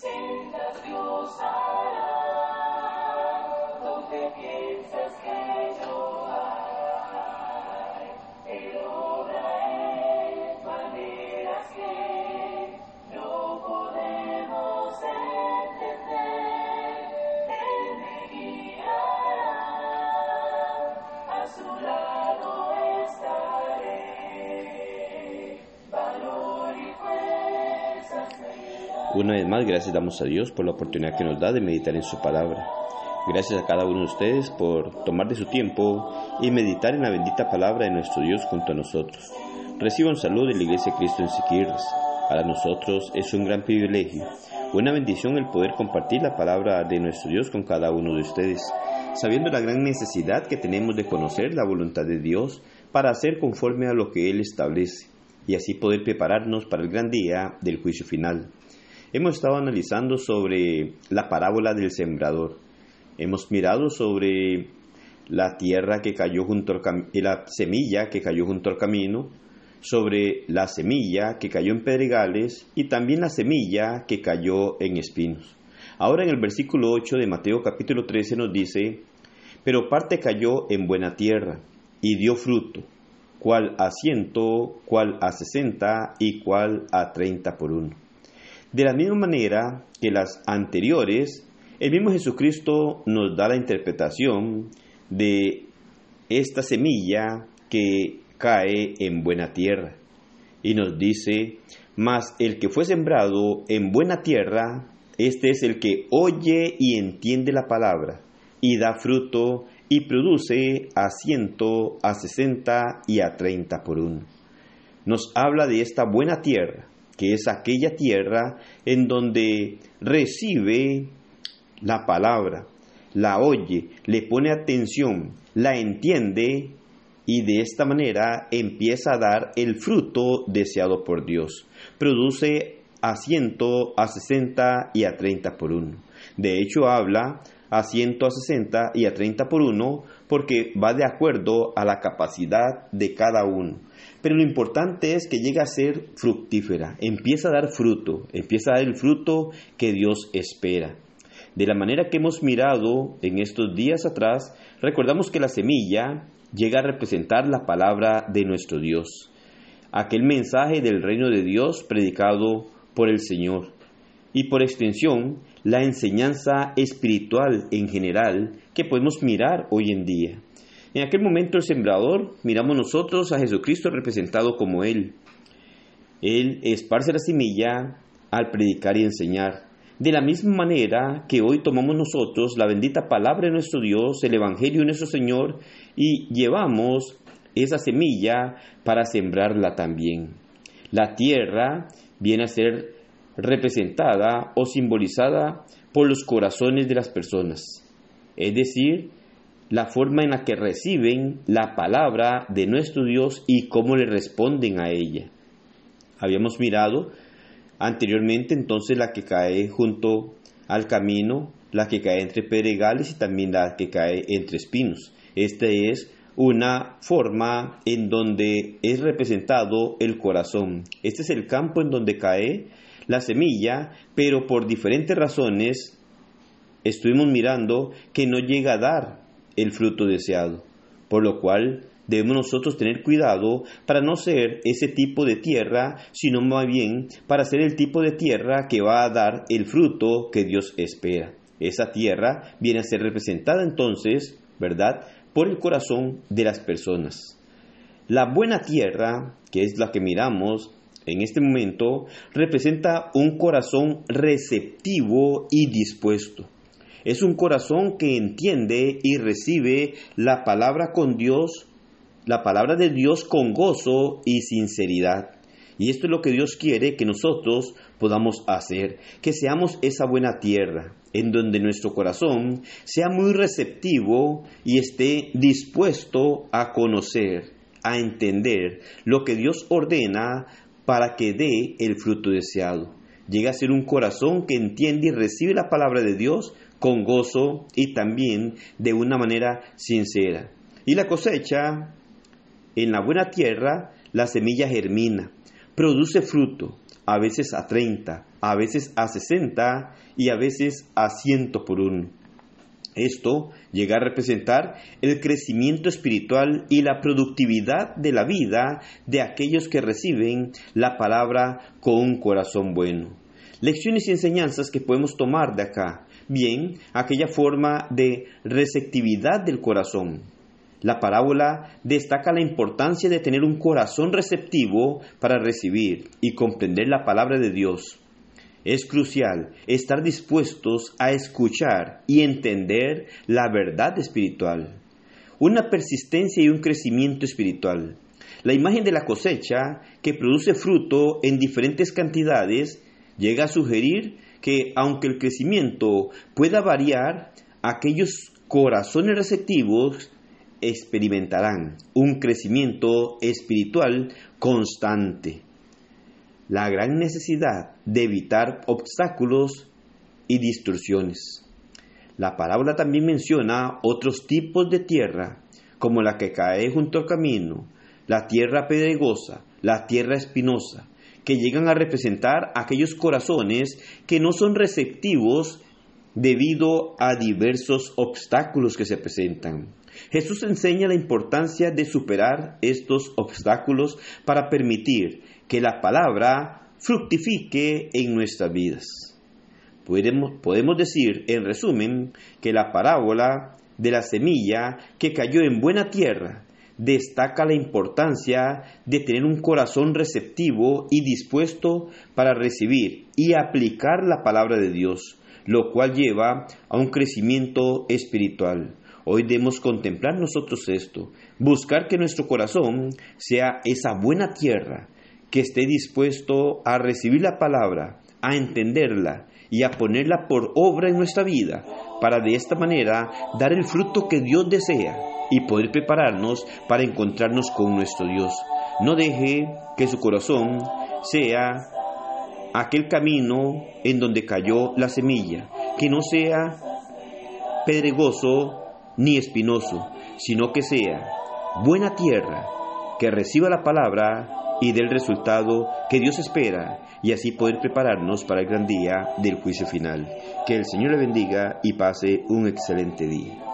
sind es bloß ein Una vez más, gracias damos a Dios por la oportunidad que nos da de meditar en su palabra. Gracias a cada uno de ustedes por tomar de su tiempo y meditar en la bendita palabra de nuestro Dios junto a nosotros. Reciban salud de la Iglesia de Cristo en Siquirres. Para nosotros es un gran privilegio, una bendición el poder compartir la palabra de nuestro Dios con cada uno de ustedes, sabiendo la gran necesidad que tenemos de conocer la voluntad de Dios para hacer conforme a lo que Él establece y así poder prepararnos para el gran día del juicio final. Hemos estado analizando sobre la parábola del sembrador. Hemos mirado sobre la tierra que cayó junto al la semilla que cayó junto al camino, sobre la semilla que cayó en pedregales y también la semilla que cayó en espinos. Ahora en el versículo 8 de Mateo capítulo 13 nos dice, pero parte cayó en buena tierra y dio fruto, cual a ciento, cual a sesenta y cual a treinta por uno. De la misma manera que las anteriores, el mismo Jesucristo nos da la interpretación de esta semilla que cae en buena tierra. Y nos dice, mas el que fue sembrado en buena tierra, este es el que oye y entiende la palabra, y da fruto, y produce a ciento, a sesenta y a treinta por uno. Nos habla de esta buena tierra, que es aquella tierra en donde recibe la palabra, la oye, le pone atención, la entiende y de esta manera empieza a dar el fruto deseado por Dios. Produce a ciento, a sesenta y a treinta por uno. De hecho habla a ciento, a sesenta y a treinta por uno porque va de acuerdo a la capacidad de cada uno. Pero lo importante es que llega a ser fructífera, empieza a dar fruto, empieza a dar el fruto que Dios espera. De la manera que hemos mirado en estos días atrás, recordamos que la semilla llega a representar la palabra de nuestro Dios, aquel mensaje del reino de Dios predicado por el Señor, y por extensión la enseñanza espiritual en general que podemos mirar hoy en día. En aquel momento el sembrador miramos nosotros a Jesucristo representado como Él. Él esparce la semilla al predicar y enseñar. De la misma manera que hoy tomamos nosotros la bendita palabra de nuestro Dios, el Evangelio de nuestro Señor, y llevamos esa semilla para sembrarla también. La tierra viene a ser representada o simbolizada por los corazones de las personas, es decir, la forma en la que reciben la palabra de nuestro Dios y cómo le responden a ella. Habíamos mirado anteriormente entonces la que cae junto al camino, la que cae entre pedregales y también la que cae entre espinos. Esta es una forma en donde es representado el corazón. Este es el campo en donde cae la semilla, pero por diferentes razones estuvimos mirando que no llega a dar el fruto deseado, por lo cual debemos nosotros tener cuidado para no ser ese tipo de tierra, sino más bien para ser el tipo de tierra que va a dar el fruto que Dios espera. Esa tierra viene a ser representada entonces, ¿verdad?, por el corazón de las personas. La buena tierra, que es la que miramos en este momento, representa un corazón receptivo y dispuesto. Es un corazón que entiende y recibe la palabra con Dios, la palabra de Dios con gozo y sinceridad. Y esto es lo que Dios quiere que nosotros podamos hacer, que seamos esa buena tierra, en donde nuestro corazón sea muy receptivo y esté dispuesto a conocer, a entender lo que Dios ordena para que dé el fruto deseado. Llega a ser un corazón que entiende y recibe la palabra de Dios con gozo y también de una manera sincera. Y la cosecha, en la buena tierra, la semilla germina, produce fruto, a veces a 30, a veces a 60 y a veces a 100 por uno. Esto llega a representar el crecimiento espiritual y la productividad de la vida de aquellos que reciben la palabra con un corazón bueno. Lecciones y enseñanzas que podemos tomar de acá. Bien, aquella forma de receptividad del corazón. La parábola destaca la importancia de tener un corazón receptivo para recibir y comprender la palabra de Dios. Es crucial estar dispuestos a escuchar y entender la verdad espiritual. Una persistencia y un crecimiento espiritual. La imagen de la cosecha, que produce fruto en diferentes cantidades, llega a sugerir que aunque el crecimiento pueda variar, aquellos corazones receptivos experimentarán un crecimiento espiritual constante la gran necesidad de evitar obstáculos y distorsiones. La parábola también menciona otros tipos de tierra, como la que cae junto al camino, la tierra pedregosa, la tierra espinosa, que llegan a representar aquellos corazones que no son receptivos debido a diversos obstáculos que se presentan. Jesús enseña la importancia de superar estos obstáculos para permitir que la palabra fructifique en nuestras vidas. Podemos, decir, en resumen, que la parábola de la semilla que cayó en buena tierra destaca la importancia de tener un corazón receptivo y dispuesto para recibir y aplicar la palabra de Dios, lo cual lleva a un crecimiento espiritual. Hoy debemos contemplar nosotros esto, buscar que nuestro corazón sea esa buena tierra que esté dispuesto a recibir la palabra, a entenderla y a ponerla por obra en nuestra vida, para de esta manera dar el fruto que Dios desea y poder prepararnos para encontrarnos con nuestro Dios. No deje que su corazón sea aquel camino en donde cayó la semilla, que no sea pedregoso ni espinoso, sino que sea buena tierra, que reciba la palabra y del resultado que Dios espera y así poder prepararnos para el gran día del juicio final. Que el Señor le bendiga y pase un excelente día.